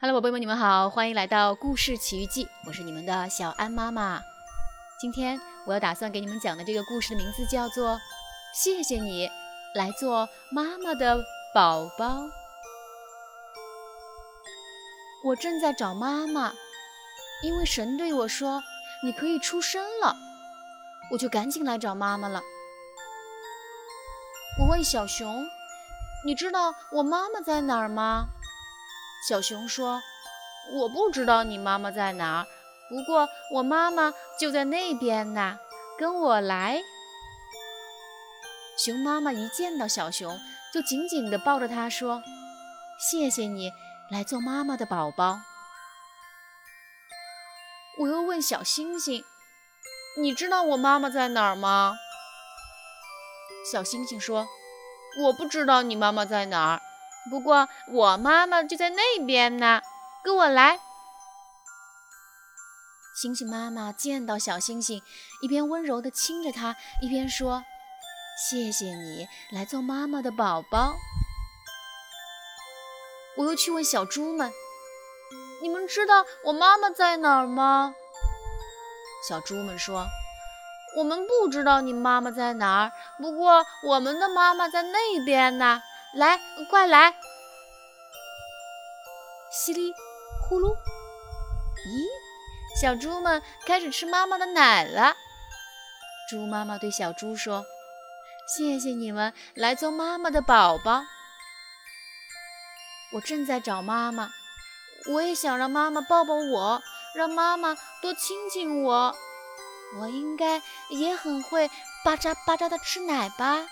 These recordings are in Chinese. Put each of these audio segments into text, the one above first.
Hello，宝贝们，你们好，欢迎来到故事奇遇记，我是你们的小安妈妈。今天我要打算给你们讲的这个故事的名字叫做《谢谢你来做妈妈的宝宝》。我正在找妈妈，因为神对我说你可以出生了，我就赶紧来找妈妈了。我问小熊：“你知道我妈妈在哪儿吗？”小熊说：“我不知道你妈妈在哪儿，不过我妈妈就在那边呢，跟我来。”熊妈妈一见到小熊，就紧紧地抱着它说：“谢谢你来做妈妈的宝宝。”我又问小星星：“你知道我妈妈在哪儿吗？”小星星说：“我不知道你妈妈在哪儿。”不过我妈妈就在那边呢，跟我来。星星妈妈见到小星星，一边温柔地亲着它，一边说：“谢谢你来做妈妈的宝宝。”我又去问小猪们：“你们知道我妈妈在哪儿吗？”小猪们说：“我们不知道你妈妈在哪儿，不过我们的妈妈在那边呢。”来，快来！稀里呼噜，咦，小猪们开始吃妈妈的奶了。猪妈妈对小猪说：“谢谢你们来做妈妈的宝宝。”我正在找妈妈，我也想让妈妈抱抱我，让妈妈多亲亲我。我应该也很会巴扎巴扎的吃奶吧。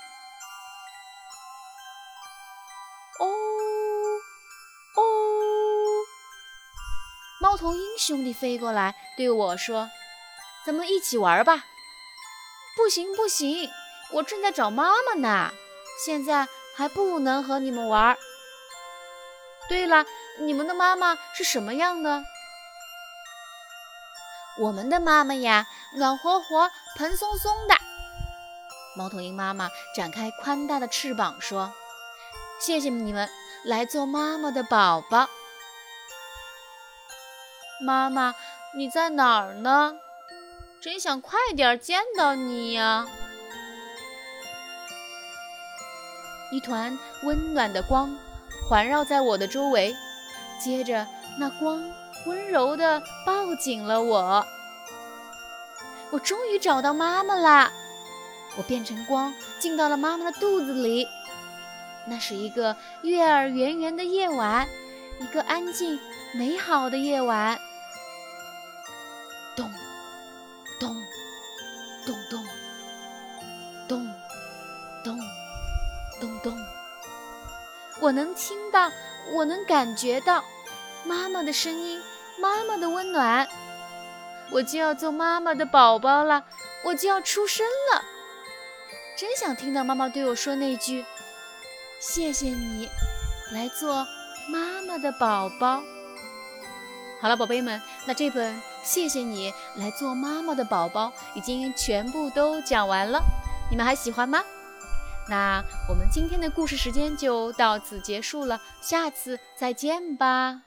猫头鹰兄弟飞过来对我说：“咱们一起玩吧。”“不行，不行，我正在找妈妈呢，现在还不能和你们玩。”“对了，你们的妈妈是什么样的？”“我们的妈妈呀，暖和和、蓬松松的。”猫头鹰妈妈展开宽大的翅膀说：“谢谢你们来做妈妈的宝宝。”妈妈，你在哪儿呢？真想快点见到你呀！一团温暖的光环绕在我的周围，接着那光温柔地抱紧了我。我终于找到妈妈啦！我变成光，进到了妈妈的肚子里。那是一个月儿圆圆的夜晚，一个安静美好的夜晚。咚咚咚咚咚咚咚咚，我能听到，我能感觉到妈妈的声音，妈妈的温暖。我就要做妈妈的宝宝了，我就要出生了。真想听到妈妈对我说那句：“谢谢你，来做妈妈的宝宝。”好了，宝贝们，那这本谢谢你来做妈妈的宝宝已经全部都讲完了，你们还喜欢吗？那我们今天的故事时间就到此结束了，下次再见吧。